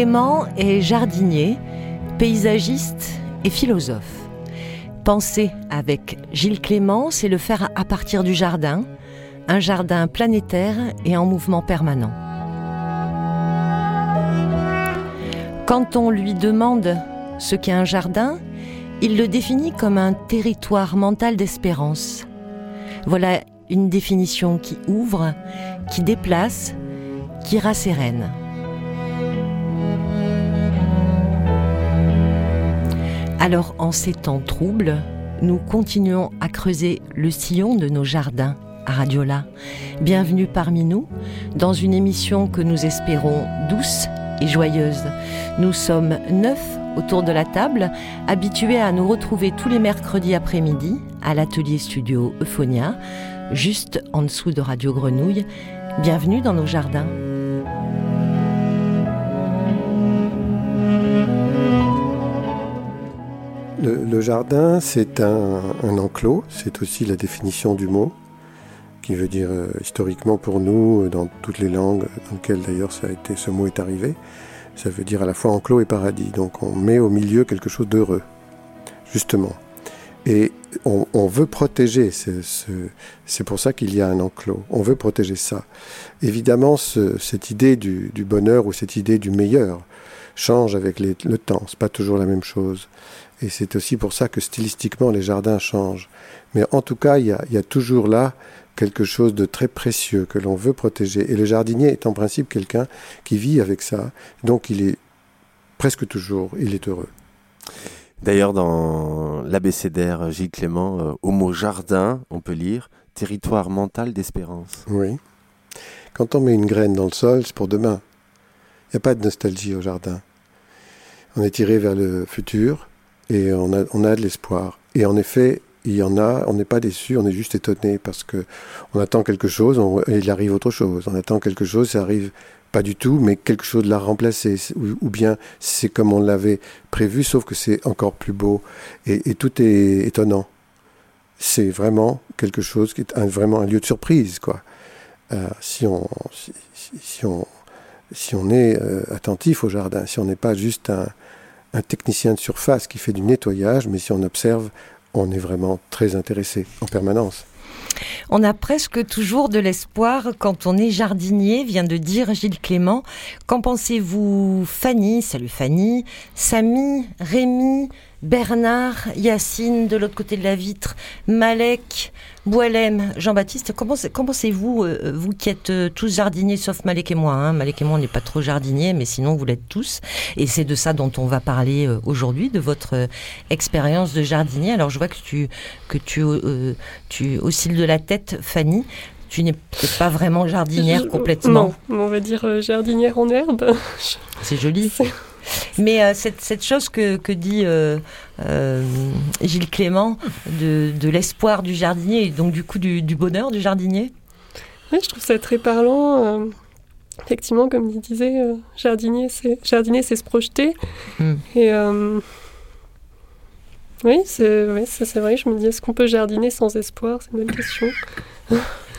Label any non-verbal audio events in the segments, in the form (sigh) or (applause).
Clément est jardinier, paysagiste et philosophe. Penser avec Gilles Clément, c'est le faire à partir du jardin, un jardin planétaire et en mouvement permanent. Quand on lui demande ce qu'est un jardin, il le définit comme un territoire mental d'espérance. Voilà une définition qui ouvre, qui déplace, qui rassérène. Alors en ces temps troubles, nous continuons à creuser le sillon de nos jardins à Radiola. Bienvenue parmi nous dans une émission que nous espérons douce et joyeuse. Nous sommes neuf autour de la table, habitués à nous retrouver tous les mercredis après-midi à l'atelier studio Euphonia, juste en dessous de Radio Grenouille. Bienvenue dans nos jardins. Le, jardin, c'est un, enclos, c'est aussi la définition du mot, qui veut dire euh, historiquement pour nous, dans toutes les langues dans lesquelles d'ailleurs a été, ce mot est arrivé, ça veut dire à la fois enclos et paradis. Donc on met au milieu quelque chose d'heureux, justement. Et on, veut protéger, c'est pour ça qu'il y a un enclos, on veut protéger ça. Évidemment, cette idée du, bonheur ou cette idée du meilleur change avec le temps, c'est pas toujours la même chose. Et c'est aussi pour ça que stylistiquement les jardins changent. Mais en tout cas, il y a, toujours là quelque chose de très précieux que l'on veut protéger. Et le jardinier est en principe quelqu'un qui vit avec ça. Donc il est presque toujours, il est heureux. D'ailleurs, dans l'abécédaire Gilles Clément, euh, au mot jardin, on peut lire territoire mental d'espérance. Oui. Quand on met une graine dans le sol, c'est pour demain. Il n'y a pas de nostalgie au jardin. On est tiré vers le futur, et on a, on a de l'espoir. Et en effet, il y en a, on n'est pas déçu, on est juste étonné parce que on attend quelque chose il arrive autre chose. On attend quelque chose, ça arrive pas du tout, mais quelque chose l'a remplacé. Ou, bien c'est comme on l'avait prévu, sauf que c'est encore plus beau. Et, tout est étonnant. C'est vraiment quelque chose qui est vraiment un lieu de surprise, quoi. Euh, si, on, si, on, si on est euh, attentif au jardin, si on n'est pas juste un, un technicien de surface qui fait du nettoyage, mais si on observe, on est vraiment très intéressé en permanence. On a presque toujours de l'espoir quand on est jardinier, vient de dire Gilles Clément. Qu'en pensez-vous Fanny, salut Fanny, Samy, Rémi, Bernard, Yacine de l'autre côté de la vitre, Malek, Boilem, Jean-Baptiste, comment, pensez-vous, euh, vous qui êtes euh, tous jardiniers, sauf Malek et moi, hein, Malek et moi on n'est pas trop jardiniers, mais sinon vous l'êtes tous, et c'est de ça dont on va parler euh, aujourd'hui, de votre expérience de jardinier. Alors je vois que tu, que tu, tu oscilles de la tête, Fanny tu n'es peut-être pas vraiment jardinière complètement. Non, on va dire jardinière en herbe. C'est joli. (laughs) Mais euh, cette, chose que, dit euh, euh, Gilles Clément de, l'espoir du jardinier et donc du coup du, bonheur du jardinier Oui, je trouve ça très parlant. effectivement, comme il disait, jardinier, c'est jardinier, c'est se projeter. Hmm. Et oui, c'est vrai. Je me dis, est-ce qu'on peut jardiner sans espoir? C'est une bonne question.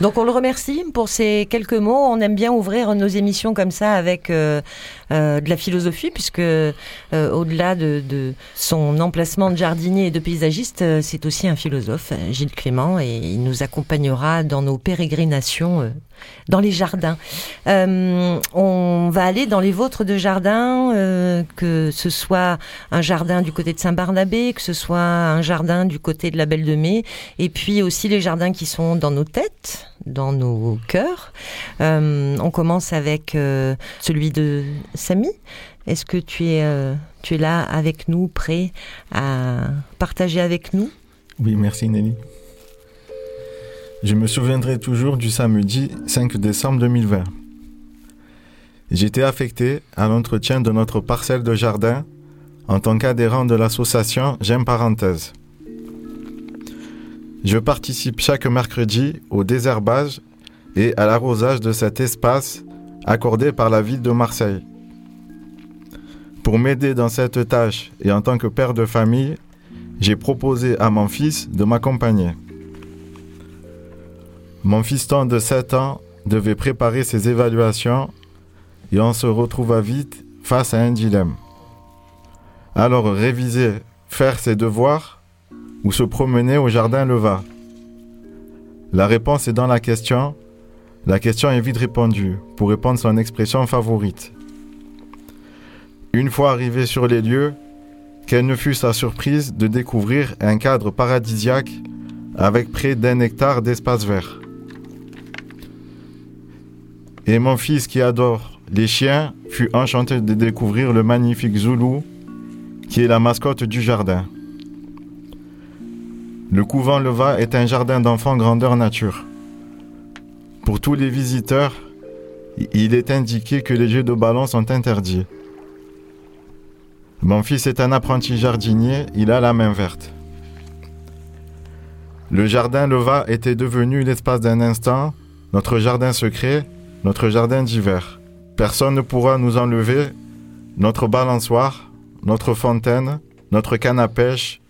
Donc on le remercie pour ces quelques mots. On aime bien ouvrir nos émissions comme ça avec euh, euh, de la philosophie, puisque euh, au-delà de, son emplacement de jardinier et de paysagiste, c'est aussi un philosophe, Gilles Clément, et il nous accompagnera dans nos pérégrinations dans les jardins. on va aller dans les vôtres de jardin, que ce soit un jardin du côté de Saint-Barnabé, que ce soit un jardin du côté de la Belle de Mai, et puis aussi les jardins qui sont dans nos têtes dans nos cœurs. Euh, on commence avec euh, celui de Samy. Est-ce que tu es, euh, tu es là avec nous, prêt à partager avec nous? Oui, merci Nelly. Je me souviendrai toujours du samedi 5 décembre 2020. J'étais affecté à l'entretien de notre parcelle de jardin en tant qu'adhérent de l'association J'aime Parenthèse. Je participe chaque mercredi au désherbage et à l'arrosage de cet espace accordé par la ville de Marseille. Pour m'aider dans cette tâche et en tant que père de famille, j'ai proposé à mon fils de m'accompagner. Mon fiston de 7 ans devait préparer ses évaluations et on se retrouva vite face à un dilemme. Alors réviser, faire ses devoirs ou se promener au jardin Leva La réponse est dans la question. La question est vite répondue pour répondre son expression favorite. Une fois arrivé sur les lieux, quelle ne fut sa surprise de découvrir un cadre paradisiaque avec près d'un hectare d'espace vert. Et mon fils qui adore les chiens fut enchanté de découvrir le magnifique Zoulou, qui est la mascotte du jardin. Le couvent Leva est un jardin d'enfants grandeur nature. Pour tous les visiteurs, il est indiqué que les jeux de ballon sont interdits. Mon fils est un apprenti jardinier, il a la main verte. Le jardin Leva était devenu l'espace d'un instant, notre jardin secret, notre jardin d'hiver. Personne ne pourra nous enlever notre balançoire, notre fontaine, notre canne à pêche,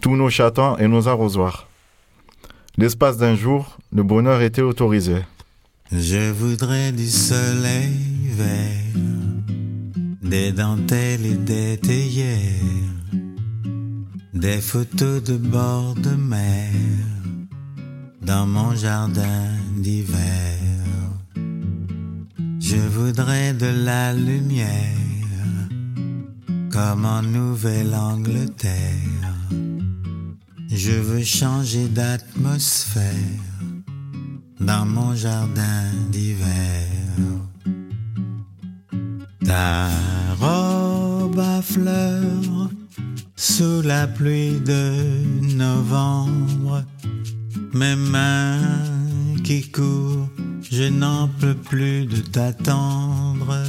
tous nos chatons et nos arrosoirs. L'espace d'un jour, le bonheur était autorisé. Je voudrais du soleil vert, des dentelles et des théières, des photos de bord de mer dans mon jardin d'hiver. Je voudrais de la lumière comme en Nouvelle-Angleterre. Je veux changer d'atmosphère dans mon jardin d'hiver. Ta robe à fleurs sous la pluie de novembre, mes mains qui courent je n'en peux plus de t'attendre.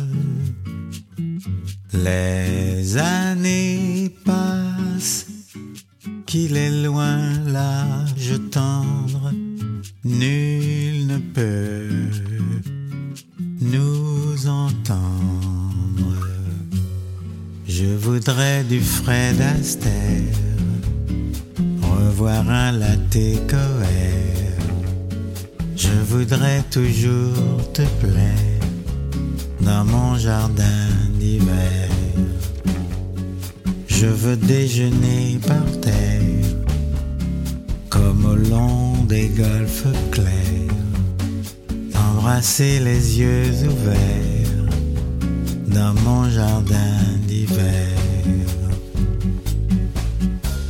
Les années passent, qu'il est loin l'âge tendre, nul ne peut nous entendre. Je voudrais du Fred Astaire, revoir un latte coeur je voudrais toujours te plaire dans mon jardin d'hiver. Je veux déjeuner par terre comme au long des golfes clairs. Embrasser les yeux ouverts dans mon jardin d'hiver.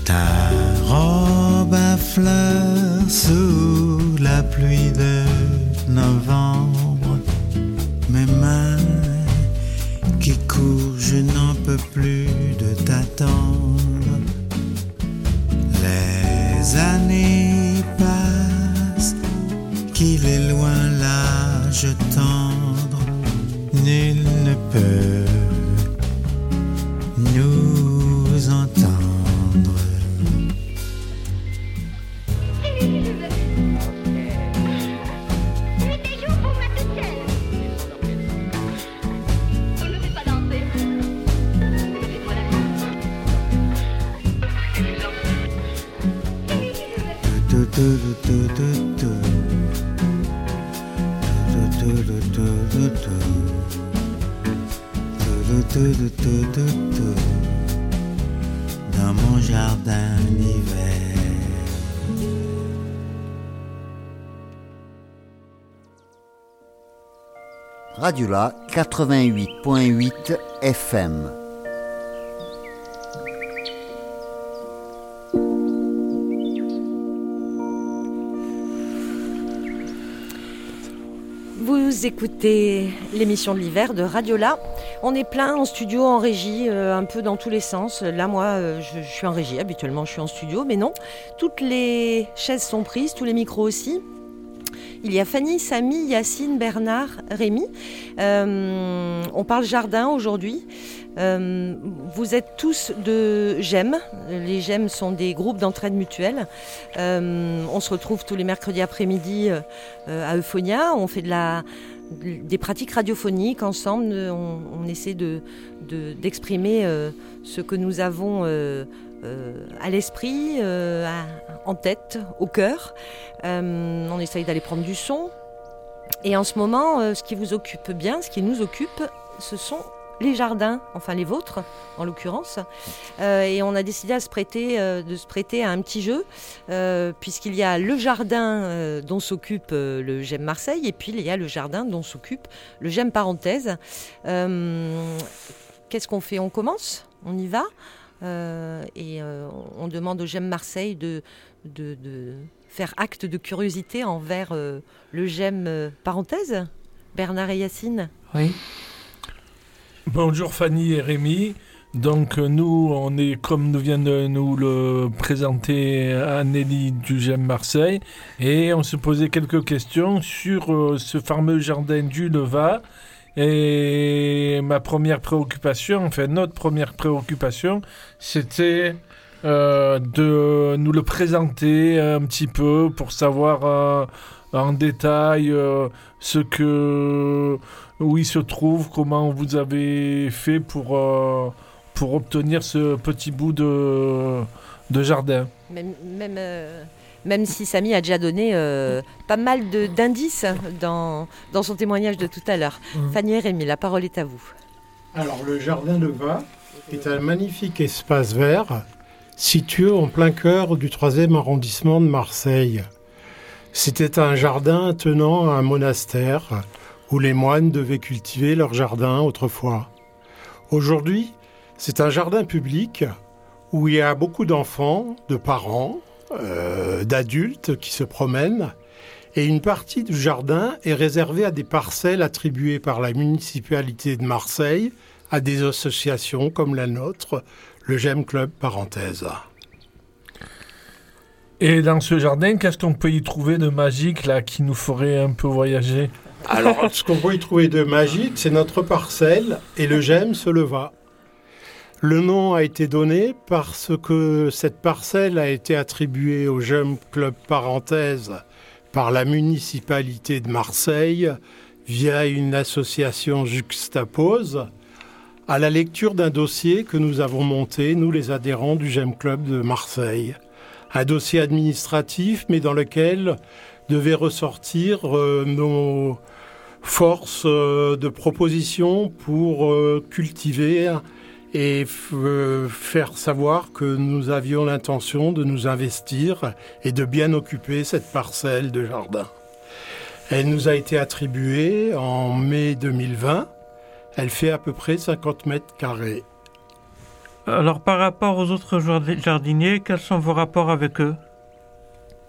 Ta robe à fleurs sous la pluie de novembre, Dans mon jardin d'hiver. Radiola 88.8 FM. Vous écoutez l'émission de l'hiver de Radiola. On est plein en studio, en régie, euh, un peu dans tous les sens. Là, moi, euh, je, suis en régie. Habituellement, je suis en studio, mais non. Toutes les chaises sont prises, tous les micros aussi. Il y a Fanny, Samy, Yacine, Bernard, Rémi. Euh, on parle jardin aujourd'hui. Euh, vous êtes tous de GEM. Les GEM sont des groupes d'entraide mutuelle. Euh, on se retrouve tous les mercredis après-midi euh, à Euphonia. On fait des pratiques radiophoniques ensemble. On, essaie de, de- d'exprimer ce que nous avons à l'esprit, en tête, au cœur. On essaye d'aller prendre du son. Et en ce moment, ce qui vous occupe bien, ce qui nous occupe, ce sont les jardins, enfin les vôtres en l'occurrence. Euh, et on a décidé euh, de se prêter à un petit jeu, euh, puisqu'il y a le jardin dont s'occupe le GEM Marseille, et puis il y a le jardin dont s'occupe le GEM Parenthèse. Qu'est-ce qu'on fait? On commence? On y va? Et on demande au GEM Marseille de, faire acte de curiosité envers le GEM Parenthèse Bernard et Yacine? Oui. Bonjour Fanny et Rémi. Donc euh, nous, on est comme nous vient de nous le présenter Anneli du GEM Marseille et on se posait quelques questions sur euh, ce fameux jardin du Leva. Et ma première préoccupation, enfin notre première préoccupation, c'était euh, de nous le présenter un petit peu pour savoir euh, en détail euh, ce que où il se trouve, comment vous avez fait pour, euh, pour obtenir ce petit bout de, de jardin. Même, même, euh, même si Samy a déjà donné euh, pas mal de- d'indices dans, dans son témoignage de tout à l'heure. Mhm. Fanny et Rémi, la parole est à vous. Alors, le jardin de Va est un magnifique espace vert situé en plein cœur du 3e arrondissement de Marseille. C'était un jardin tenant à un monastère où les moines devaient cultiver leur jardin autrefois. Aujourd'hui, c'est un jardin public où il y a beaucoup d'enfants, de parents, euh, d'adultes qui se promènent et une partie du jardin est réservée à des parcelles attribuées par la municipalité de Marseille à des associations comme la nôtre, le GEM Club parenthèse. Et dans ce jardin, qu'est-ce qu'on peut y trouver de magique là qui nous ferait un peu voyager? Alors, (laughs) ce qu'on peut y trouver de magique, c'est notre parcelle et le GEM se leva. Le nom a été donné parce que cette parcelle a été attribuée au GEM Club parenthèse par la municipalité de Marseille via une association juxtapose à la lecture d'un dossier que nous avons monté, nous les adhérents du GEM Club de Marseille. Un dossier administratif, mais dans lequel devaient ressortir euh, nos forces euh, de proposition pour euh, cultiver et faire savoir que nous avions l'intention de nous investir et de bien occuper cette parcelle de jardin. Elle nous a été attribuée en mai 2020. Elle fait à peu près 50 mètres carrés. Alors, par rapport aux autres jard- jardiniers, quels sont vos rapports avec eux?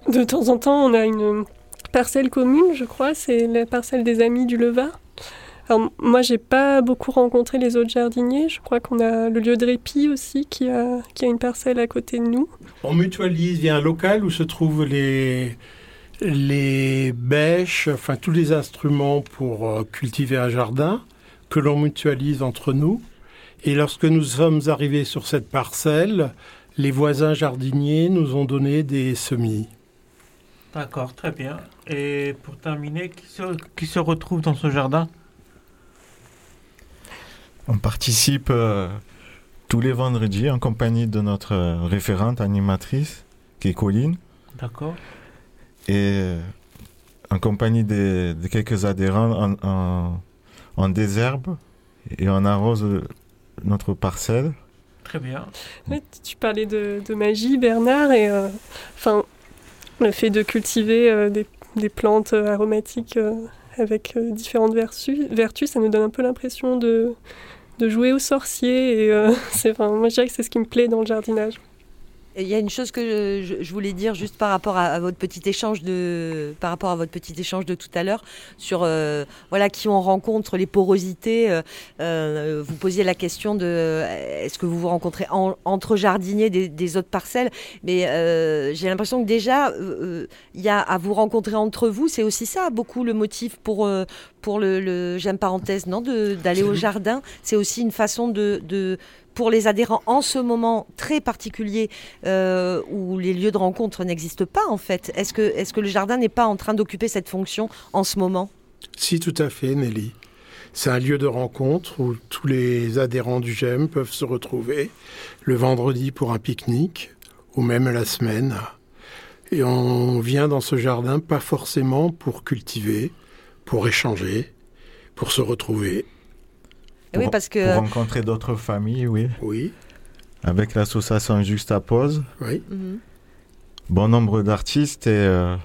De temps en temps, on a une parcelle commune, je crois, c'est la parcelle des amis du Leva. Alors, moi, j'ai pas beaucoup rencontré les autres jardiniers. Je crois qu'on a le lieu de répit aussi qui a, qui a une parcelle à côté de nous. On mutualise, il y a un local où se trouvent les, les bêches, enfin tous les instruments pour euh, cultiver un jardin que l'on mutualise entre nous. Et lorsque nous sommes arrivés sur cette parcelle, les voisins jardiniers nous ont donné des semis. D'accord, très bien. Et pour terminer, qui se, qui se retrouve dans ce jardin? On participe euh, tous les vendredis en compagnie de notre euh, référente animatrice, qui est Colline, D'accord. et euh, en compagnie de, de quelques adhérents en, en, en désherbe et on arrose notre parcelle. Très bien. Tu parlais de, de magie, Bernard, et euh, enfin, le fait de cultiver euh, des, plantes euh, aromatiques euh, avec différentes vertus, ça nous donne un peu l'impression de, de jouer au sorcier. Et (laughs) c'est, enfin, moi, je dirais que c'est ce qui me plaît dans le jardinage. Il y a une chose que je, je voulais dire juste par rapport à, à votre petit échange de par rapport à votre petit échange de tout à l'heure sur euh, voilà qui on rencontre les porosités. euh, euh, vous posiez la question de est-ce que vous vous rencontrez en- entre jardiniers des, des autres parcelles, mais euh, j'ai l'impression que déjà il y a à vous rencontrer entre vous, c'est aussi ça beaucoup le motif pour pour le, le j'aime parenthèse non de d'aller au jardin, c'est aussi une façon de, de pour les adhérents en ce moment très particulier euh, où les lieux de rencontre n'existent pas en fait. Est-ce que, est que le jardin n'est pas en train d'occuper cette fonction en ce moment? Si, tout à fait, Nelly. C'est un lieu de rencontre où tous les adhérents du GEM peuvent se retrouver le vendredi pour un pique-nique ou même la semaine. Et on vient dans ce jardin pas forcément pour cultiver, pour échanger, pour se retrouver. Oui, Pour- parce que Pour rencontrer d'autres familles, oui. Oui, Avec l'association Juxtapose, oui. Mhm. bon nombre d'artistes et euh,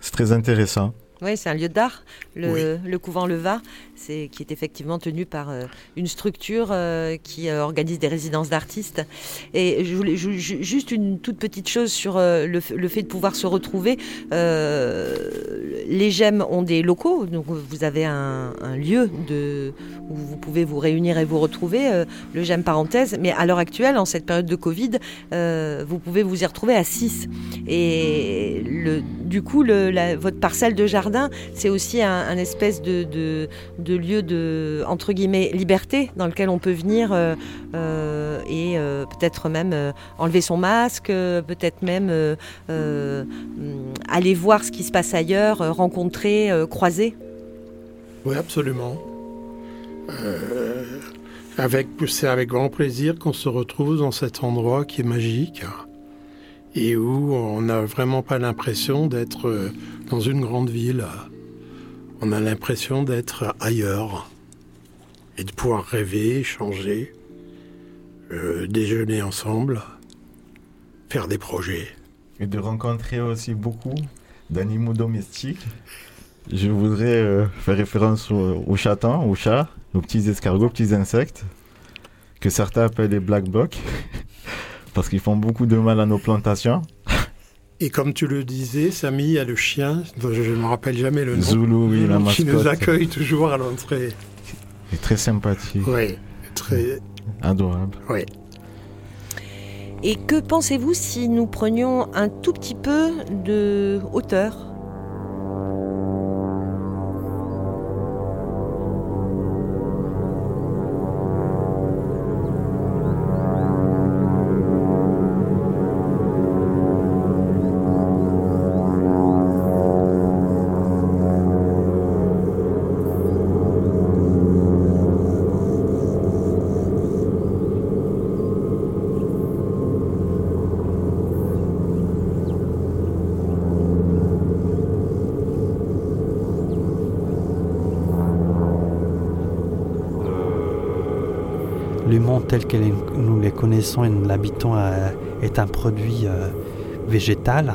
c'est très intéressant. Oui, c'est un lieu d'art, le, Oui. le couvent Leva, c'est qui est effectivement tenu par euh, une structure euh, qui euh, organise des résidences d'artistes. Et je voulais juste une toute petite chose sur le, fait de pouvoir se retrouver. Les GEM ont des locaux, donc vous avez un, un lieu de, où vous pouvez vous réunir et vous retrouver, le GEM parenthèse. Mais à l'heure actuelle, en cette période de Covid, vous pouvez vous y retrouver à 6. Et le, du coup, le, la- votre parcelle de jardin, c'est aussi un, espèce de, lieu de, entre guillemets, liberté dans lequel on peut venir euh, euh, et euh, peut-être même enlever son masque, peut-être même aller voir ce qui se passe ailleurs, rencontrer, croiser. Oui, absolument. Avec, c'est avec grand plaisir qu'on se retrouve dans cet endroit qui est magique et où on n'a vraiment pas l'impression d'être euh, dans une grande ville. On a l'impression d'être ailleurs et de pouvoir rêver, échanger, euh, déjeuner ensemble, faire des projets. Et de rencontrer aussi beaucoup d'animaux domestiques. Je voudrais euh, faire référence aux, chatons, aux chats, aux petits escargots, aux petits insectes, que certains appellent les black bugs, parce qu'ils font beaucoup de mal à nos plantations. Et comme tu le disais, Samy, il y a le chien, dont je ne me rappelle jamais le nom, Zulu, oui, la (laughs) qui nous mascotte. accueille toujours à l'entrée. Il est très sympathique, Oui, très. adorable. Oui. Et que pensez-vous si nous prenions un tout petit peu de hauteur? Le monde tel que nous les connaissons et nous l'habitons euh, est un produit euh, végétal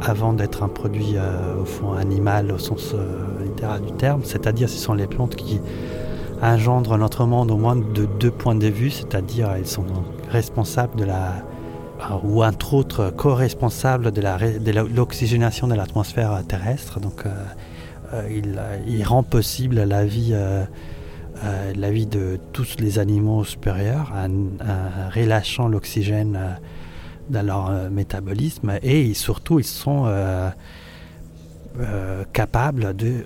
avant d'être un produit euh, au fond animal au sens littéral du terme. C'est-à-dire ce sont les plantes qui engendrent notre monde au moins de deux points de vue, c'est-à-dire elles sont responsables de la ou entre autres co-responsables de l'oxygénation de l'atmosphère terrestre. Donc il, rend possible la vie euh, la vie de tous les animaux supérieurs en, relâchant l'oxygène euh, dans leur euh, métabolisme. Et surtout ils sont capables de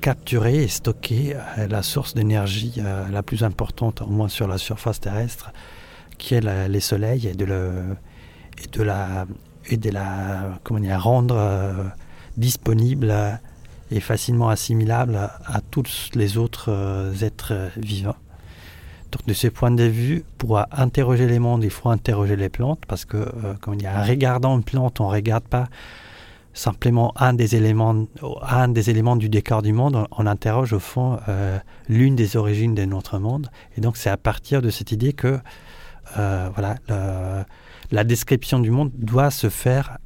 capturer et stocker la source d'énergie la plus importante au moins sur la surface terrestre qui est les soleils et de, le, et de la et de la comment dire, rendre disponible et facilement assimilable à, tous les autres euh, êtres euh, vivants. Donc de ce point de vue, pour interroger les mondes, il faut interroger les plantes parce que, euh, comment dire, en regardant une plante, on ne regarde pas simplement un des éléments, un des éléments du décor du monde, on, interroge au fond euh, l'une des origines de notre monde. Et donc c'est à partir de cette idée que voilà, la description du monde doit se faire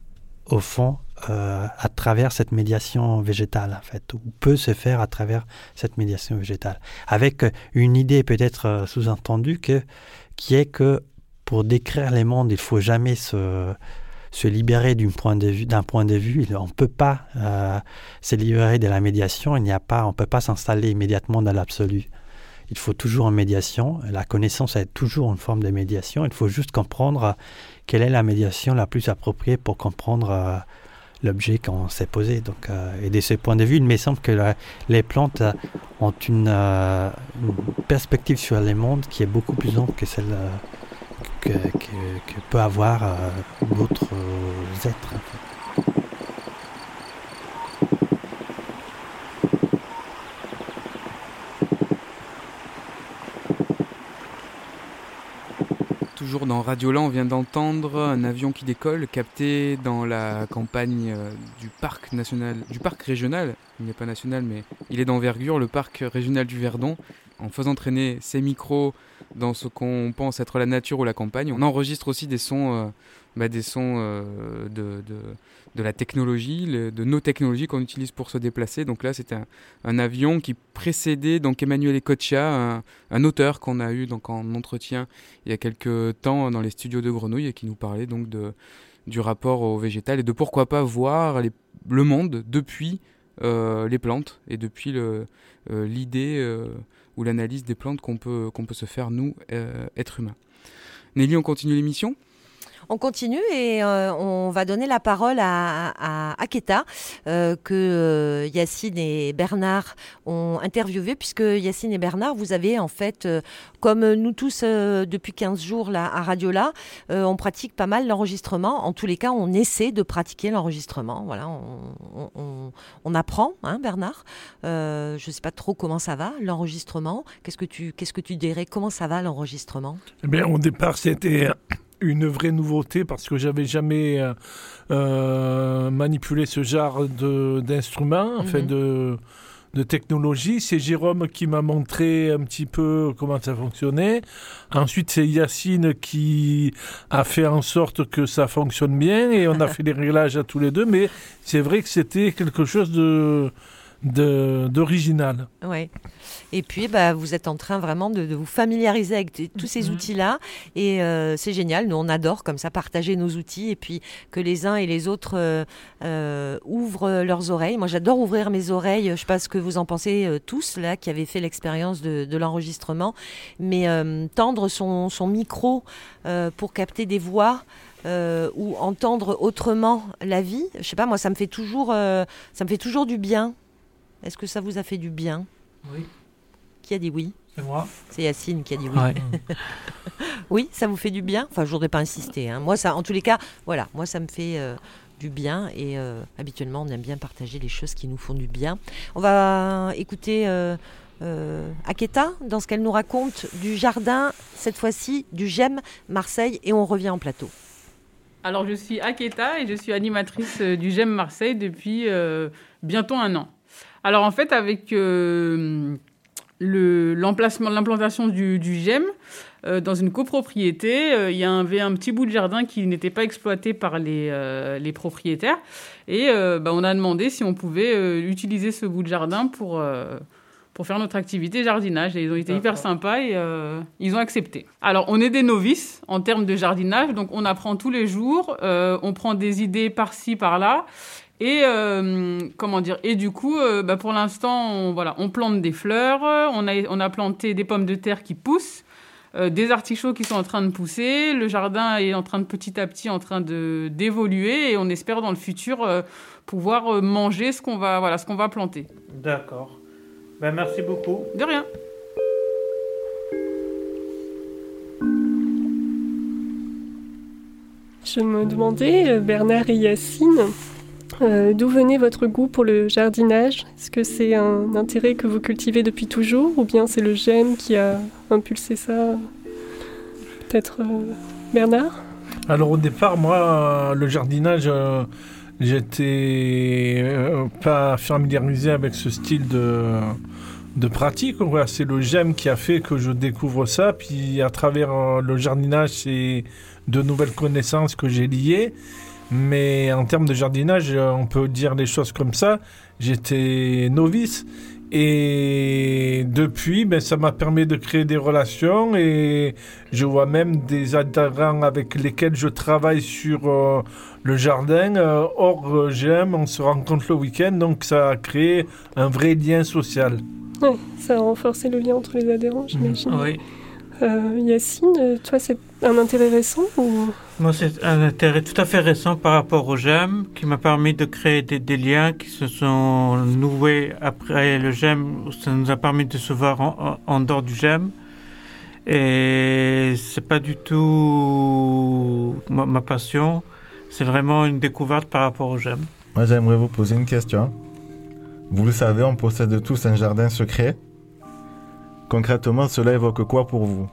au fond euh, à travers cette médiation végétale, en fait, ou peut se faire à travers cette médiation végétale, avec euh, une idée peut-être euh, sous-entendue que, qui est que pour décrire les mondes, il faut jamais se, se libérer d'un point de vue. Point de vue, on ne peut pas se libérer de la médiation. Il a pas, on peut pas s'installer immédiatement dans l'absolu. Il faut toujours une médiation. La connaissance est toujours une forme de médiation. Il faut juste comprendre quelle est la médiation la plus appropriée pour comprendre l'objet qu'on s'est posé. Donc, euh, et de ce point de vue, il me semble que les plantes euh, ont une, euh, une perspective sur les mondes qui est beaucoup plus ample que celle que, que- peut avoir d'autres êtres. Dans Radiola, on vient d'entendre un avion qui décolle, capté dans la campagne euh, du parc national, du parc régional. Il n'est pas national, mais il est d'envergure, le parc régional du Verdon, en faisant traîner ces micros dans ce qu'on pense être la nature ou la campagne, on enregistre aussi des sons, bah, des sons de, de, la technologie, de nos technologies qu'on utilise pour se déplacer. Donc là, c'était un, avion qui précédait donc Emmanuel Ecochia, un, auteur qu'on a eu donc en entretien il y a quelques temps dans les studios de Grenouille et qui nous parlait donc du rapport au végétal et de pourquoi pas voir le monde depuis euh, les plantes et depuis euh, l'idée euh, ou l'analyse des plantes qu'on peut, se faire, nous, êtres humains. Nelly, on continue l'émission? On continue et euh, on va donner la parole à, Aketa, euh, que euh, Yacine et Bernard ont interviewé, puisque Yacine et Bernard, vous avez en fait, comme nous tous depuis 15 jours là, à Radiola, on pratique pas mal l'enregistrement. En tous les cas, on essaie de pratiquer l'enregistrement. Voilà, on, apprend, hein, Bernard. je ne sais pas trop comment ça va, l'enregistrement. Qu'est-ce que tu, qu'est-ce que tu dirais? Comment ça va l'enregistrement? Eh bien, au départ, c'était une vraie nouveauté parce que j'avais jamais euh, euh, manipulé ce genre d'instrument, enfin mhm. de, de technologie. C'est Jérôme qui m'a montré un petit peu comment ça fonctionnait. Ensuite, c'est Yacine qui a fait en sorte que ça fonctionne bien et on a (laughs) fait les réglages à tous les deux. Mais c'est vrai que c'était quelque chose de d'original. Ouais. Et puis, bah, vous êtes en train vraiment de, vous familiariser avec tous ces mhm. outils-là. Et euh, c'est génial. Nous, on adore comme ça partager nos outils et puis que les uns et les autres euh, euh, ouvrent leurs oreilles. Moi, j'adore ouvrir mes oreilles. Je ne sais pas ce que vous en pensez tous, là, qui avez fait l'expérience de, l'enregistrement. Mais tendre son, son micro pour capter des voix. ou entendre autrement la vie, je sais pas, moi ça me fait toujours, ça me fait toujours du bien. Est-ce que ça vous a fait du bien Oui. Qui a dit oui C'est moi. C'est Yacine qui a dit oui. (laughs) oui, ça vous fait du bien Enfin, je voudrais pas insister. Hein. Moi, ça, en tous les cas, voilà, moi, ça me fait euh, du bien et euh, habituellement, on aime bien partager les choses qui nous font du bien. On va écouter euh, Aketa dans ce qu'elle nous raconte du jardin, cette fois-ci du GEM Marseille, et on revient en plateau. Alors, je suis Aketa et je suis animatrice du GEM Marseille depuis bientôt un an. Alors en fait, avec euh, l'emplacement, l'implantation du, du GEM, euh, dans une copropriété, euh, il y avait un petit bout de jardin qui n'était pas exploité par les, les propriétaires. Et bah, on a demandé si on pouvait utiliser ce bout de jardin pour, pour faire notre activité jardinage. Et ils ont été hyper sympas et ils ont accepté. Alors, on est des novices en termes de jardinage, donc on apprend tous les jours, on prend des idées par-ci, par-là. Et euh, comment dire Et du coup, euh, bah, pour l'instant, on, voilà, on plante des fleurs, on a, on a planté des pommes de terre qui poussent, euh, des artichauts qui sont en train de pousser. Le jardin est en train de petit à petit en train de d'évoluer et on espère dans le futur pouvoir manger ce qu'on va voilà ce qu'on va planter. D'accord. Ben, merci beaucoup. De rien. Je me demandais, Bernard et Yacine, euh, d'où venait votre goût pour le jardinage? Est-ce que c'est un intérêt que vous cultivez depuis toujours ou bien c'est le GEM qui a impulsé ça Peut-être euh, Bernard? Alors au départ, moi, le jardinage, euh, j'étais pas familiarisé avec ce style de, de pratique. C'est le GEM qui a fait que je découvre ça. Puis à travers le jardinage, c'est de nouvelles connaissances que j'ai liées. Mais en termes de jardinage, on peut dire les choses comme ça. J'étais novice. Et depuis, ben, ça m'a permis de créer des relations et je vois même des adhérents avec lesquels je travaille sur euh, le jardin. Euh, hors j'aime, on se rencontre le week-end, donc ça a créé un vrai lien social. Oui, ça a renforcé le lien entre les adhérents, j'imagine. Oui. Euh, Yacine, toi, c'est un intérêt récent ou... Moi, c'est un intérêt tout à fait récent par rapport au GEM qui m'a permis de créer des, liens qui se sont noués après le GEM. Ça nous a permis de se voir en, dehors du GEM. Et c'est pas du tout ma, ma passion. C'est vraiment une découverte par rapport au GEM. Moi, j'aimerais vous poser une question. Vous le savez, on possède tous un jardin secret. Concrètement, cela évoque quoi pour vous?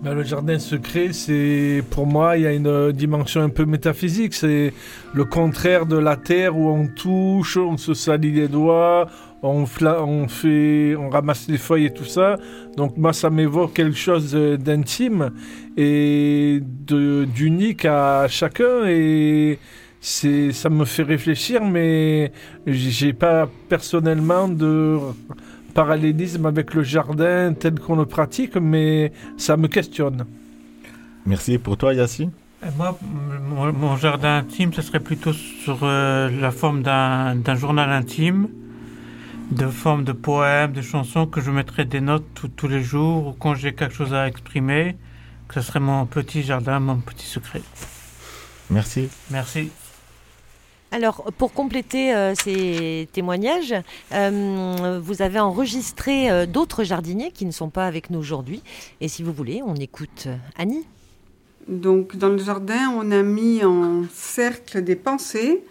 Ben, le jardin secret, c'est pour moi, il y a une dimension un peu métaphysique. C'est le contraire de la terre où on touche, on se salit les doigts, on, on, fait, on ramasse les feuilles et tout ça. Donc moi, ça m'évoque quelque chose d'intime et d'unique à chacun. Et ça me fait réfléchir, mais j'ai pas personnellement de parallélisme avec le jardin tel qu'on le pratique, mais ça me questionne. Merci pour toi, Yacine. Moi, mon, jardin intime, ce serait plutôt sur euh, la forme d'un journal intime, de forme de poèmes, de chansons que je mettrais des notes tous les jours ou quand j'ai quelque chose à exprimer, que ce serait mon petit jardin, mon petit secret. Merci. Merci. Alors, pour compléter euh, ces témoignages, euh, vous avez enregistré euh, d'autres jardiniers qui ne sont pas avec nous aujourd'hui. Et si vous voulez, on écoute Annie. Donc, dans le jardin, on a mis en cercle des pensées,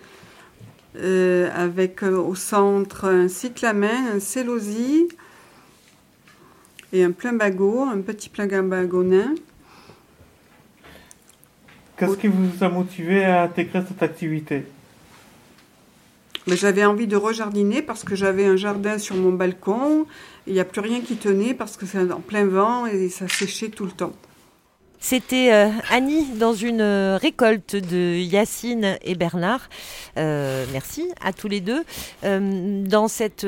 avec au centre un cyclamen, un célosie et un plumbago, un petit plumbago nain. Qu'est-ce qui vous a motivé à intégrer cette activité? J'avais envie de rejardiner parce que j'avais un jardin sur mon balcon. Il n'y a plus rien qui tenait parce que c'est en plein vent et ça séchait tout le temps. C'était euh, Annie dans une euh, récolte de Yacine et Bernard. Euh, merci à tous les deux. dans cette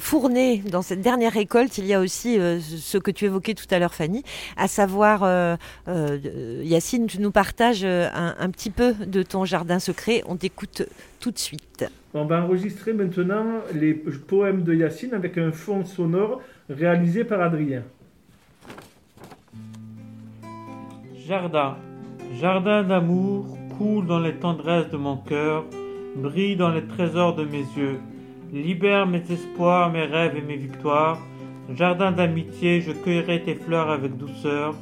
fournée, dans cette dernière récolte, il y a aussi ce que tu évoquais tout à l'heure, Fanny, à savoir, Yacine, tu nous partages un, petit peu de ton jardin secret. On t'écoute tout de suite. On va enregistrer maintenant les poèmes de Yacine avec un fond sonore réalisé par Adrien. Jardin, jardin d'amour, coule dans les tendresses de mon cœur, brille dans les trésors de mes yeux, libère mes espoirs, mes rêves et mes victoires. Jardin d'amitié, je cueillerai tes fleurs avec douceur,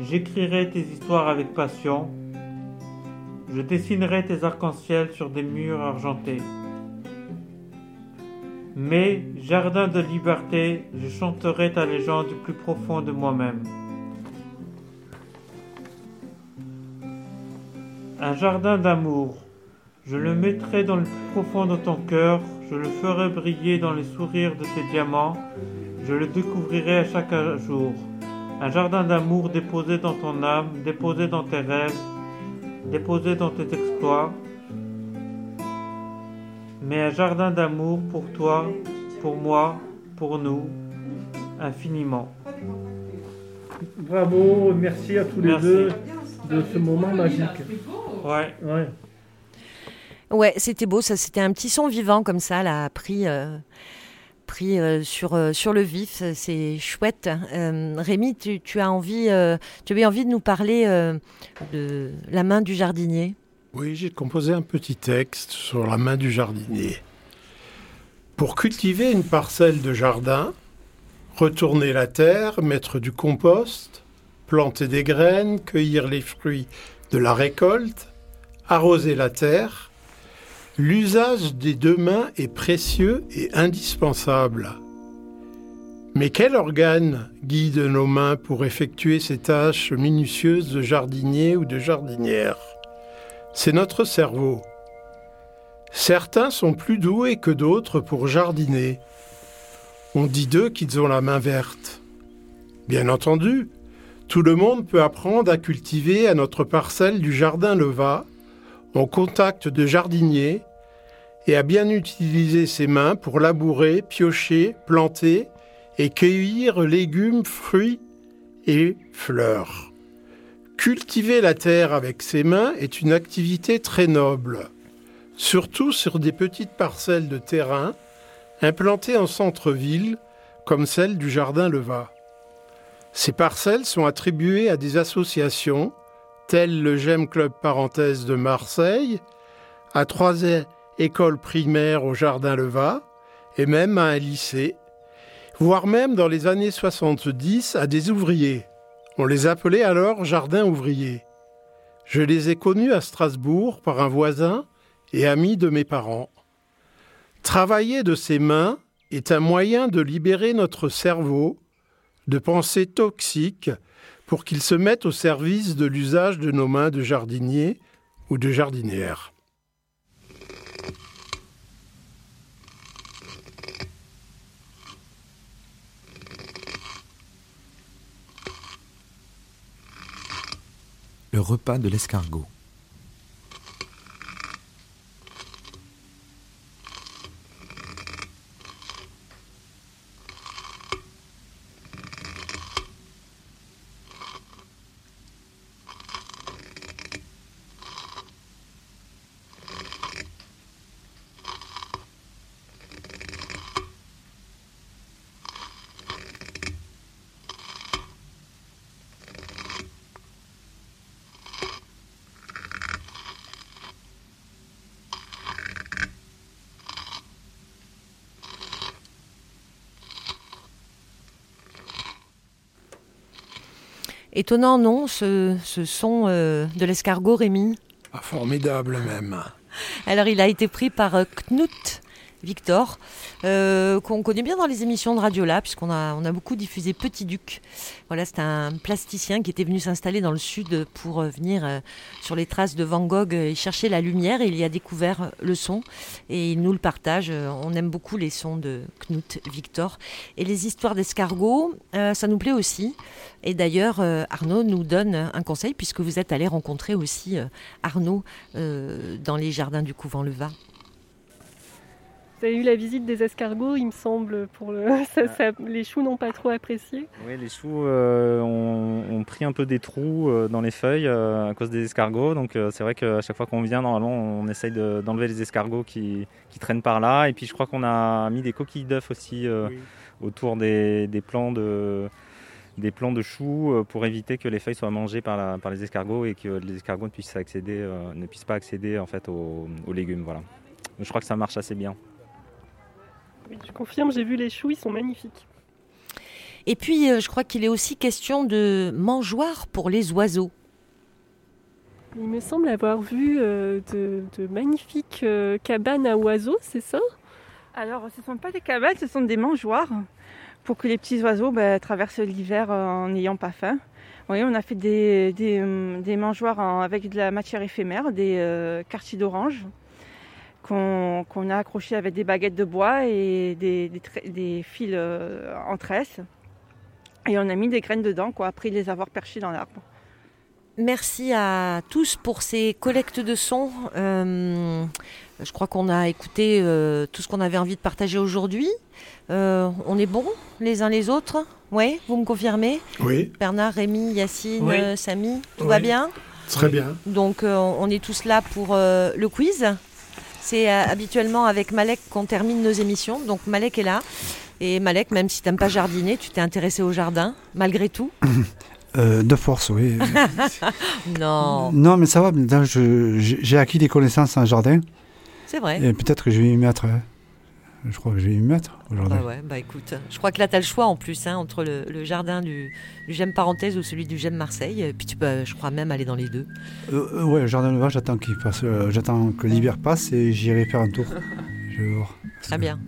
j'écrirai tes histoires avec passion, je dessinerai tes arcs-en-ciel sur des murs argentés. Mais, jardin de liberté, je chanterai ta légende du plus profond de moi-même. un jardin d'amour. Je le mettrai dans le plus profond de ton cœur, je le ferai briller dans les sourires de tes diamants, je le découvrirai à chaque jour. Un jardin d'amour déposé dans ton âme, déposé dans tes rêves, déposé dans tes exploits. Mais un jardin d'amour pour toi, pour moi, pour nous, infiniment. Bravo, merci à tous les deux de ce moment magique. Ouais. Ouais. Ouais, c'était beau, ça. C'était un petit son vivant comme ça, là, pris, euh, euh, sur, euh, sur le vif. C'est chouette. Rémi, tu, tu, as envie, tu avais envie de nous parler de la main du jardinier? Oui, j'ai composé un petit texte sur la main du jardinier. Pour cultiver une parcelle de jardin, retourner la terre, mettre du compost, planter des graines, cueillir les fruits de la récolte, arroser la terre, l'usage des deux mains est précieux et indispensable. Mais quel organe guide nos mains pour effectuer ces tâches minutieuses de jardinier ou de jardinière? C'est notre cerveau. Certains sont plus doués que d'autres pour jardiner. On dit d'eux qu'ils ont la main verte. Bien entendu, tout le monde peut apprendre à cultiver à notre parcelle du jardin Leva en contact de jardiniers et à bien utiliser ses mains pour labourer, piocher, planter et cueillir légumes, fruits et fleurs. Cultiver la terre avec ses mains est une activité très noble, surtout sur des petites parcelles de terrain implantées en centre-ville comme celle du jardin Leva. Ces parcelles sont attribuées à des associations telles le GEM Club Parenthèse de Marseille, à trois écoles primaires au Jardin Leva et même à un lycée, voire même dans les années 70 à des ouvriers. On les appelait alors jardins ouvriers. Je les ai connus à Strasbourg par un voisin et ami de mes parents. Travailler de ses mains est un moyen de libérer notre cerveau de pensées toxiques pour qu'ils se mettent au service de l'usage de nos mains de jardiniers ou de jardinières. Le repas de l'escargot. Étonnant, non, ce, ce son euh, de l'escargot, Rémi Ah, formidable même. (laughs) Alors, il a été pris par euh, Knut Victor, euh, qu'on connaît bien dans les émissions de Radio Là, puisqu'on a, on a beaucoup diffusé Petit Duc. Voilà, c'est un plasticien qui était venu s'installer dans le sud pour euh, venir euh, sur les traces de Van Gogh et chercher la lumière. Et il y a découvert le son et il nous le partage. On aime beaucoup les sons de Knut Victor. Et les histoires d'escargots, ça nous plaît aussi. Et d'ailleurs, Arnaud nous donne un conseil, puisque vous êtes allé rencontrer aussi Arnaud dans les jardins du couvent Levat. Vous avez eu la visite des escargots, il me semble, pour le... (laughs) ça- ça- les choux n'ont pas trop apprécié. Oui, les choux euh, ont, ont pris un peu des trous euh, dans les feuilles euh, à cause des escargots. Donc euh, c'est vrai qu'à chaque fois qu'on vient, normalement, on essaye de- d'enlever les escargots qui, qui traînent par là. Et puis je crois qu'on a mis des coquilles d'œufs aussi euh, autour des, des plants de des plants de choux euh, pour éviter que les feuilles soient mangées par, la- par les escargots et que les escargots ne puissent, accéder, euh, ne puissent pas accéder en fait aux, aux légumes. Voilà. Je crois que ça marche assez bien. Oui, je confirme, j'ai vu les choux, ils sont magnifiques. Et puis, euh, je crois qu'il est aussi question de mangeoires pour les oiseaux. Il me semble avoir vu euh, de, de magnifiques euh, cabanes à oiseaux, c'est ça? Alors, ce ne sont pas des cabanes, ce sont des mangeoires pour que les petits oiseaux bah, traversent l'hiver en n'ayant pas faim. Oui, on a fait des, des, hum, des mangeoires en- avec de la matière éphémère, des euh, quartiers d'orange qu'on a accrochés avec des baguettes de bois et des, des, tra- des fils euh, en tresse. Et on a mis des graines dedans, quoi, après les avoir perchées dans l'arbre. Merci à tous pour ces collectes de sons. Euh, je crois qu'on a écouté euh, tout ce qu'on avait envie de partager aujourd'hui. Euh, on est bons les uns les autres? Oui, vous me confirmez? Oui. Bernard, Rémi, Yacine, Oui. Samy, tout Oui. va bien? Très bien. Donc euh, on est tous là pour euh, le quiz. C'est euh, habituellement avec Malek qu'on termine nos émissions. Donc Malek est là. Et Malek, même si tu n'aimes pas jardiner, tu t'es intéressé au jardin, malgré tout (laughs) Euh, de force, oui. (laughs) Non, non, mais ça va. J'ai j'ai acquis des connaissances en jardin. c'est vrai. Et peut-être que je vais y mettre. Je crois que je vais y mettre aujourd'hui. Bah ouais, bah écoute, je crois que là tu as le choix en plus hein, entre le, le jardin du, du Gemme Parenthèse ou celui du Gemme Marseille. Et puis tu peux, je crois même aller dans les deux. Euh, euh, ouais, le jardin de vache, j'attends qu'il passe. euh, j'attends que l'hiver passe et j'irai faire un tour. (laughs) Je vais voir. Très bien.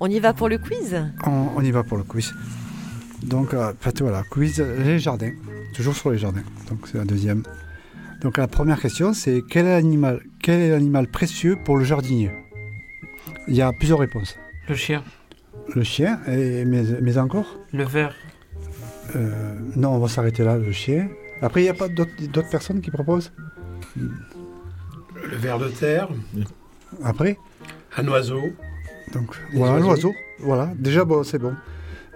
On y va pour le quiz? On, on y va pour le quiz. Donc, euh, voilà, quiz les jardins. Toujours sur les jardins. Donc, c'est la deuxième. Donc, la première question, c'est quel est l'animal, quel est l'animal précieux pour le jardinier? Il y a plusieurs réponses. Le chien. Le chien, et, mais, mais encore Le ver. Euh, Non, on va s'arrêter là, le chien. Après, il n'y a pas d'autres personnes qui proposent Le ver de terre, Après un oiseau. Donc, voilà, oiseaux. l'oiseau. Voilà, déjà, bon, c'est bon.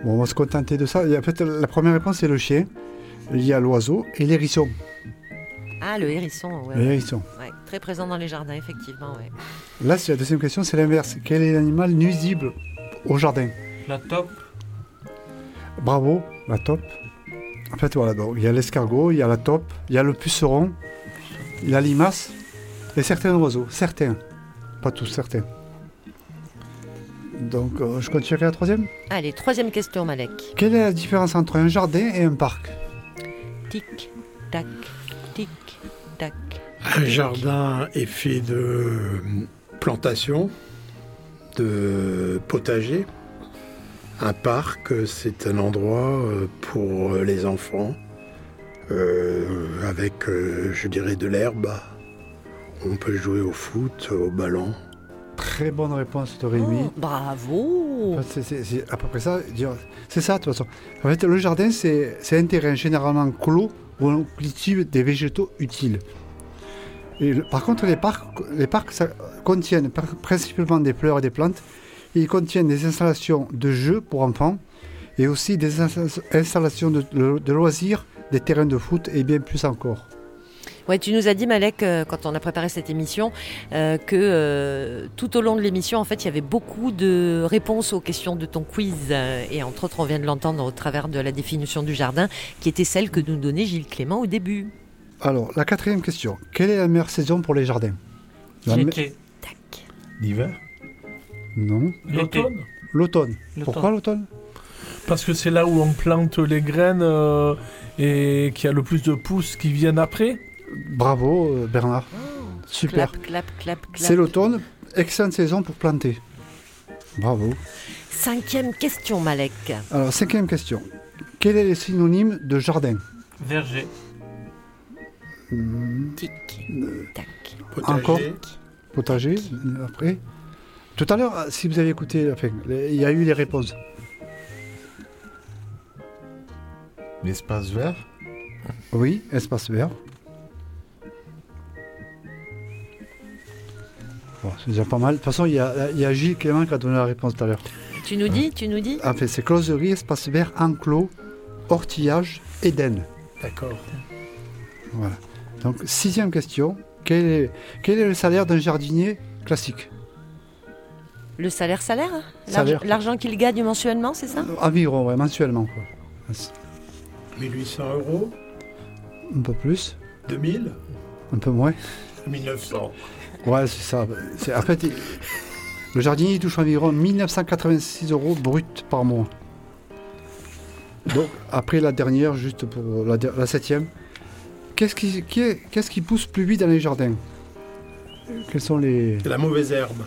Bon, on va se contenter de ça. Et en fait, la première réponse, c'est le chien. Il y a l'oiseau et l'hérisson. Ah, le hérisson, ouais. Le hérisson. Très présent dans les jardins, effectivement. Ouais. Là, c'est la deuxième question, c'est l'inverse. Quel est l'animal nuisible au jardin La taupe. Bravo, la taupe. En fait, voilà, donc, il y a l'escargot, il y a la taupe, il y a le puceron, il y a la limace et certains oiseaux. Certains. Pas tous, certains. Donc, euh, je continue avec la troisième? Allez, troisième question, Malek. Quelle est la différence entre un jardin et un parc? Tic, tac. Un jardin est fait de plantations, de potagers. Un parc, c'est un endroit euh, pour les enfants, euh, avec, euh, je dirais, de l'herbe. On peut jouer au foot, au ballon. Très bonne réponse Rémi. Oh, bravo c'est- à peu près ça. C'est ça, de toute façon. En fait, le jardin, c'est c'est un terrain généralement clos où on cultive des végétaux utiles. Par contre, les parcs, contiennent principalement des fleurs et des plantes. Ils contiennent des installations de jeux pour enfants et aussi des insta- installations de, loisirs, des terrains de foot et bien plus encore. Ouais, tu nous as dit, Malek, euh, quand on a préparé cette émission, euh, que euh, tout au long de l'émission, en fait, il y avait beaucoup de réponses aux questions de ton quiz. et entre autres, on vient de l'entendre au travers de la définition du jardin, qui était celle que nous donnait Gilles Clément au début. Alors, la quatrième question. Quelle est la meilleure saison pour les jardins? L'été. L'hiver? Non. L'automne L'automne. Pourquoi l'automne? Parce que c'est là où on plante les graines euh, et qu'il y a le plus de pousses qui viennent après. Bravo euh, Bernard. Super. Clap, clap, clap, clap. C'est l'automne. Excellente saison pour planter. Bravo. Cinquième question, Malek. Alors, cinquième question. Quel est le synonyme de jardin? Verger. Tic, tac. Encore Potager. Après Tout à l'heure, si vous avez écouté, enfin, il y a eu les réponses. L'espace vert Oui, espace vert. Bon, c'est déjà pas mal. De toute façon, il y a, il y a Gilles Clément qui a donné la réponse tout à l'heure. Tu nous dis, tu nous dis Enfin, c'est closerie, espace vert, enclos, ortillage, Éden. D'accord. Voilà. Donc, sixième question. Quel est, quel est le salaire d'un jardinier classique Le salaire, salaire hein Salaire. L'argent- qu'il gagne mensuellement, c'est ça? Environ, ouais, mensuellement. Quoi. 1800 euros Un peu plus, 2000 un peu moins. 1900 Ouais, c'est ça. En fait, il- le jardinier il touche environ 1986 euros brut par mois. Donc, après la dernière, juste pour la septième, qu'est-ce qui, qui est- qu'est-ce qui pousse plus vite dans les jardins? Quels sont les... La mauvaise herbe.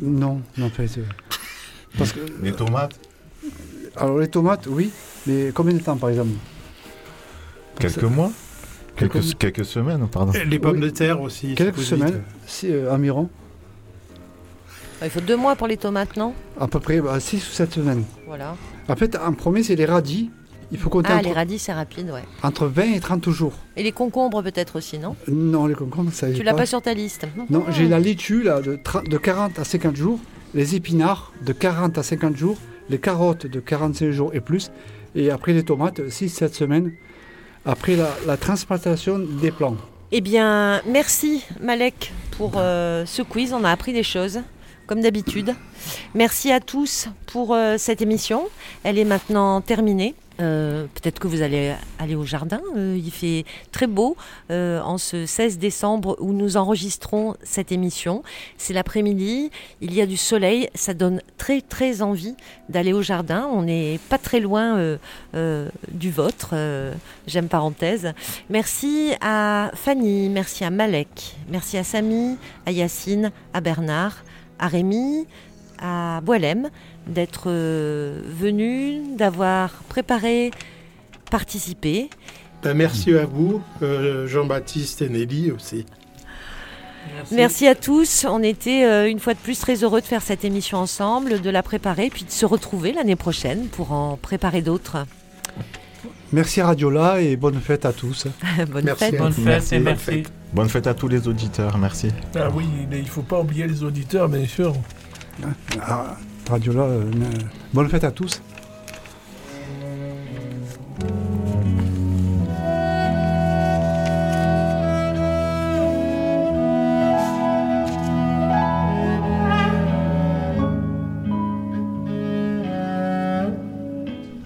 Non, non, pas (laughs) Parce que, Les tomates? Alors les tomates, oui, mais combien de temps par exemple? Quelques mois? Quelques, Quelques- quelques semaines, pardon. Et les pommes Oui. de terre aussi. Quelques semaines, si, euh, environ, Il faut deux mois pour les tomates, non? À peu près 6 ou 7 semaines. Voilà. En fait, en premier, c'est les radis. Il faut compter Ah, entre, les radis, c'est rapide, ouais. entre 20 et 30 jours. Et les concombres, peut-être aussi, non? Non, les concombres, ça y Tu est l'as pas sur ta liste Non, j'ai la laitue là, de, 30 de 40 à 50 jours, les épinards de 40 à 50 jours, les carottes de 45 jours et plus, et après les tomates, 6-7 semaines, après la, la transplantation des plants. Eh bien, merci Malek pour euh, ce quiz. On a appris des choses, comme d'habitude. Merci à tous pour euh, cette émission. Elle est maintenant terminée. Euh, Peut-être que vous allez aller au jardin. Euh, il fait très beau euh, en ce 16 décembre où nous enregistrons cette émission. C'est l'après-midi, il y a du soleil, ça donne très très envie d'aller au jardin. On n'est pas très loin du vôtre, j'aime parenthèse. Merci à Fanny, merci à Malek, merci à Samy, à Yacine, à Bernard, à Rémi, à Boilem d'être euh, venus, d'avoir préparé, participé. Ben, merci à vous, euh, Jean-Baptiste et Nelly aussi. Merci. à tous. On était euh, une fois de plus très heureux de faire cette émission ensemble, de la préparer, puis de se retrouver l'année prochaine pour en préparer d'autres. Merci Radiola et bonne fête à tous. (laughs) Bonne Merci fête. à Bonne fête et Bonne merci. fête. Bonne fête à tous les auditeurs, merci. Ah oui, mais il faut pas oublier les auditeurs, bien sûr. Ah, Radiola, euh, euh, bonne fête à tous.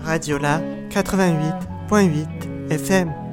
Radiola 88.8 FM.